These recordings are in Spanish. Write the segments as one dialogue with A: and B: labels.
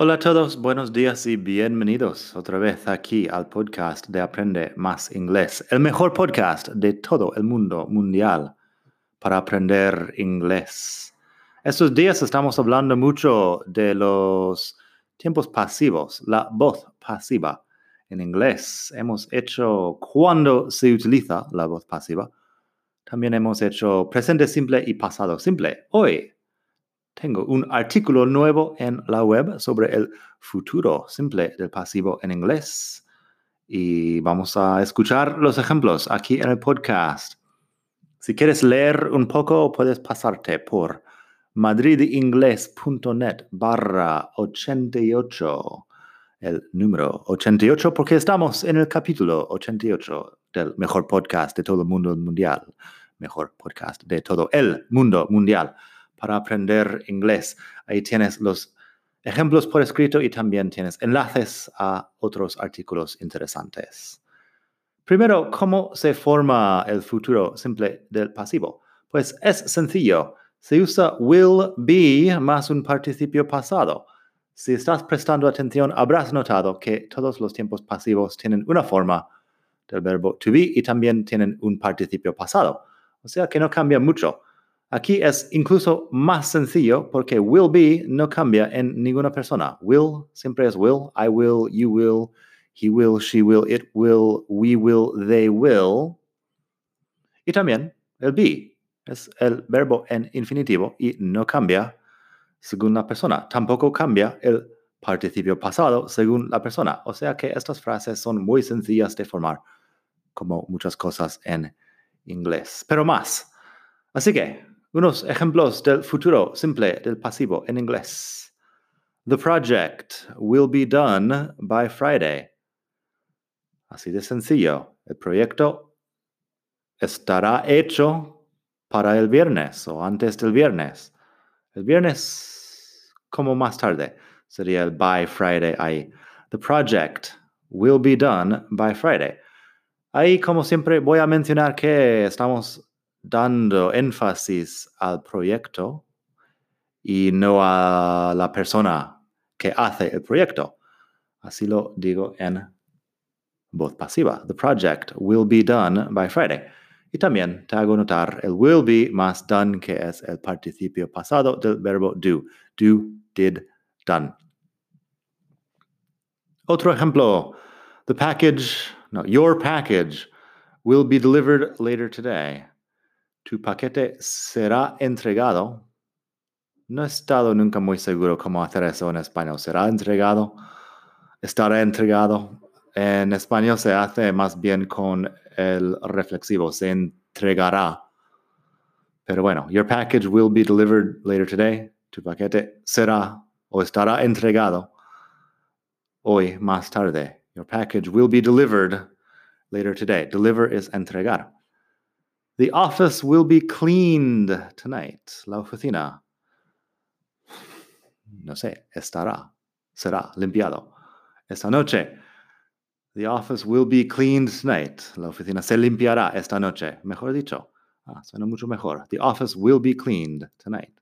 A: Hola a todos, buenos días y bienvenidos otra vez aquí al podcast de Aprende Más Inglés, el mejor podcast de todo el mundo mundial para aprender inglés. Estos días estamos hablando mucho de los tiempos pasivos, la voz pasiva en inglés. Hemos hecho cuando se utiliza la voz pasiva. También hemos hecho presente simple y pasado simple. Hoy tengo un artículo nuevo en la web sobre el futuro simple del pasivo en inglés. Y vamos a escuchar los ejemplos aquí en el podcast. Si quieres leer un poco, puedes pasarte por madridingles.net barra 88, el número 88, porque estamos en el capítulo 88 del mejor podcast de todo el mundo mundial, mejor podcast de todo el mundo mundial para aprender inglés. Ahí tienes los ejemplos por escrito y también tienes enlaces a otros artículos interesantes. Primero, ¿cómo se forma el futuro simple del pasivo? Pues es sencillo. Se usa will be más un participio pasado. Si estás prestando atención, habrás notado que todos los tiempos pasivos tienen una forma del verbo to be y también tienen un participio pasado. O sea que no cambia mucho. Aquí es incluso más sencillo porque will be no cambia en ninguna persona. Will siempre es will, I will, you will, he will, she will, it will, we will, they will. Y también el be es el verbo en infinitivo y no cambia según la persona. Tampoco cambia el participio pasado según la persona. O sea que estas frases son muy sencillas de formar, como muchas cosas en inglés. Pero más. Así que unos ejemplos del futuro simple del pasivo en inglés. The project will be done by Friday. Así de sencillo. El proyecto estará hecho para el viernes o antes del viernes. El viernes como más tarde sería el by Friday ahí. The project will be done by Friday. Ahí, como siempre, voy a mencionar que estamos dando énfasis al proyecto y no a la persona que hace el proyecto. Así lo digo en voz pasiva. The project will be done by Friday. Y también te hago notar el will be más done, que es el participio pasado del verbo do. Do, did, done. Otro ejemplo. The package, no, your package will be delivered later today tu paquete será entregado. No he estado nunca muy seguro cómo hacer eso en español. ¿Será entregado? ¿Estará entregado? En español se hace más bien con el reflexivo. Se entregará. Pero bueno, your package will be delivered later today. Tu paquete será o estará entregado hoy más tarde. Your package will be delivered later today. Deliver is entregar. The office will be cleaned tonight. La oficina. No sé, estará, será limpiado. Esta noche. The office will be cleaned tonight. La oficina se limpiará esta noche. Mejor dicho. Ah, suena mucho mejor. The office will be cleaned tonight.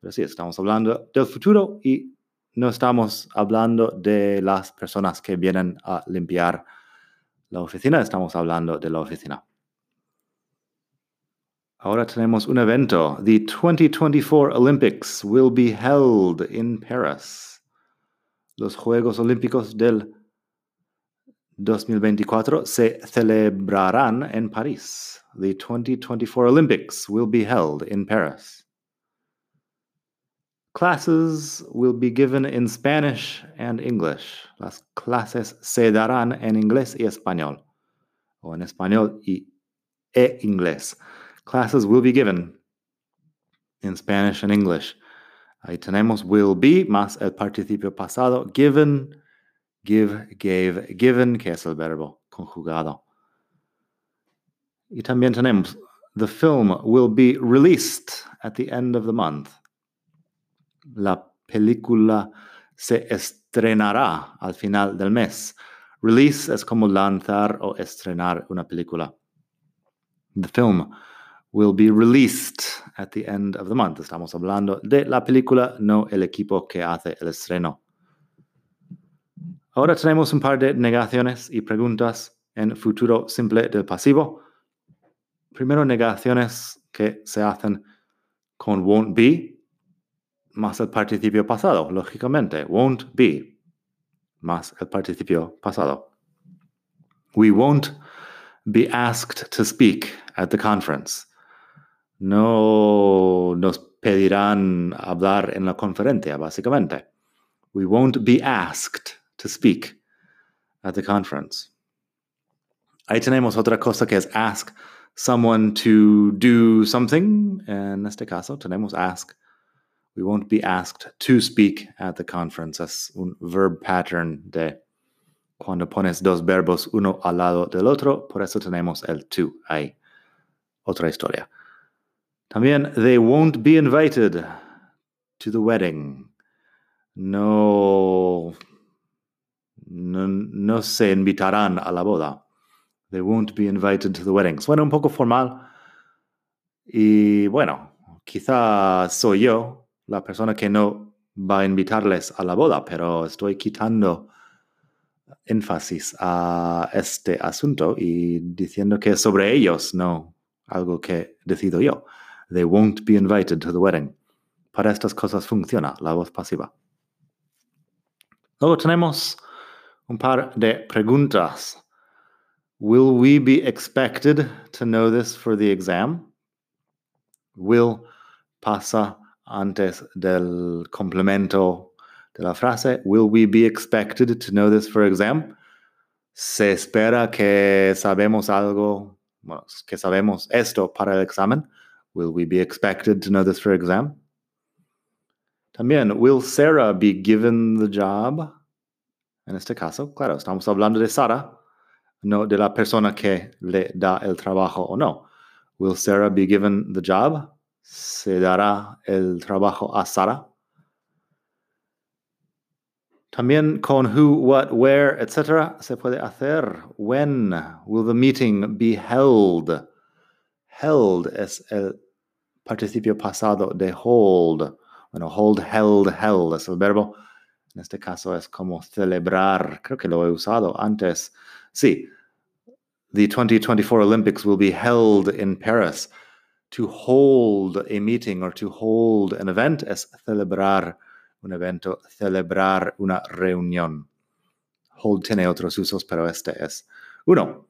A: Pero sí, estamos hablando del futuro y no estamos hablando de las personas que vienen a limpiar la oficina, estamos hablando de la oficina. Ahora tenemos un evento. The 2024 Olympics will be held in Paris. Los Juegos Olímpicos del 2024 se celebrarán en París. The 2024 Olympics will be held in Paris. Classes will be given in Spanish and English. Las clases se darán en inglés y español. O en español y e inglés. Classes will be given in Spanish and English. Ahí tenemos will be más el participio pasado. Given, give, gave, given, que es el verbo conjugado. Y también tenemos, the film will be released at the end of the month. La película se estrenará al final del mes. Release es como lanzar o estrenar una película. The film will be released at the end of the month. Estamos hablando de la película, no el equipo que hace el estreno. Ahora tenemos un par de negaciones y preguntas en futuro simple del pasivo. Primero, negaciones que se hacen con won't be más el participio pasado, lógicamente. Won't be más el participio pasado. We won't be asked to speak at the conference. No nos pedirán hablar en la conferencia, básicamente. We won't be asked to speak at the conference. Ahí tenemos otra cosa que es ask someone to do something. En este caso tenemos ask. We won't be asked to speak at the conference. Es un verb pattern de cuando pones dos verbos uno al lado del otro. Por eso tenemos el to ahí. Otra historia. También, they won't be invited to the wedding. No, no, se invitarán a la boda. They won't be invited to the wedding. Suena un poco formal. Y bueno, quizá soy yo la persona que no va a invitarles a la boda, pero estoy quitando énfasis a este asunto y diciendo que es sobre ellos, no algo que decido yo. They won't be invited to the wedding. Para estas cosas funciona la voz pasiva. Luego tenemos un par de preguntas. Will we be expected to know this for the exam? Will pasa antes del complemento de la frase. Will we be expected to know this for exam? Se espera que sabemos algo, que sabemos esto para el examen. Will we be expected to know this for exam? También, will Sarah be given the job? En este caso, claro, estamos hablando de Sara, no de la persona que le da el trabajo o no. Will Sarah be given the job? ¿Se dará el trabajo a Sara? También con who, what, where, etc. se puede hacer. When will the meeting be held? Held es el participio pasado de hold. Bueno, hold, held, held es el verbo. En este caso es como celebrar. Creo que lo he usado antes. Sí. The 2024 Olympics will be held in Paris. To hold a meeting or to hold an event es celebrar un evento, celebrar una reunión. Hold tiene otros usos, pero este es uno.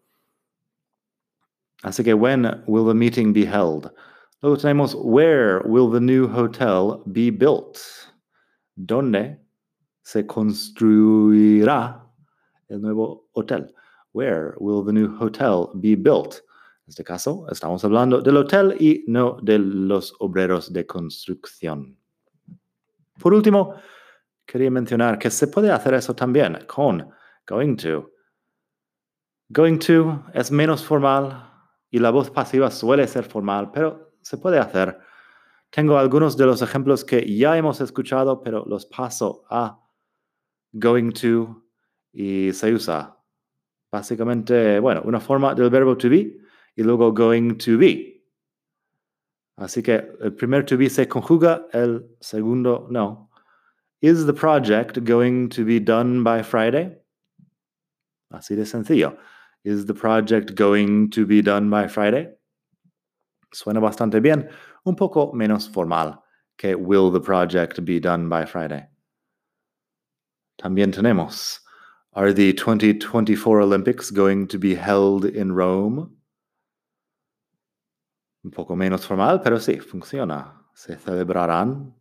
A: Así que, when will the meeting be held? Luego tenemos, where will the new hotel be built? ¿Dónde se construirá el nuevo hotel? Where will the new hotel be built? En este caso, estamos hablando del hotel y no de los obreros de construcción. Por último, quería mencionar que se puede hacer eso también con going to. Going to es menos formal y la voz pasiva suele ser formal, pero se puede hacer. Tengo algunos de los ejemplos que ya hemos escuchado, pero los paso a going to y se usa. Básicamente, bueno, una forma del verbo to be y luego going to be. Así que el primer to be se conjuga, el segundo no. Is the project going to be done by Friday? Así de sencillo. Is the project going to be done by Friday? Suena bastante bien, un poco menos formal que will the project be done by Friday. También tenemos, are the 2024 Olympics going to be held in Rome? Un poco menos formal, pero sí, funciona. Se celebrarán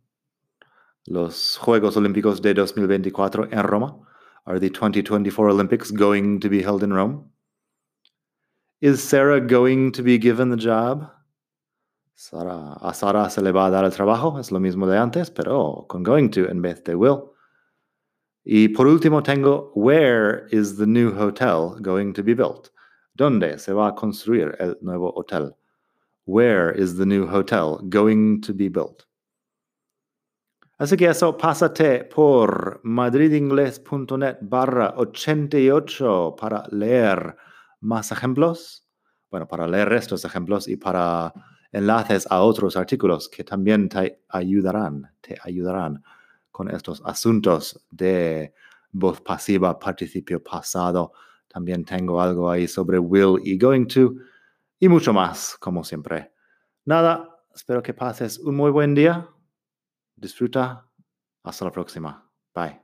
A: los Juegos Olímpicos de 2024 en Roma. Are the 2024 Olympics going to be held in Rome? Is Sarah going to be given the job? Sara, a Sara se le va a dar el trabajo, es lo mismo de antes, pero con going to en vez de will. Y por último tengo, where is the new hotel going to be built? ¿Dónde se va a construir el nuevo hotel? Where is the new hotel going to be built? Así que eso, pásate por madridingles.net barra 88 para leer más ejemplos, bueno, para leer estos ejemplos y para enlaces a otros artículos que también te ayudarán, te ayudarán con estos asuntos de voz pasiva, participio pasado. También tengo algo ahí sobre will y going to y mucho más, como siempre. Nada, espero que pases un muy buen día Disfruta. Hasta la próxima. Bye.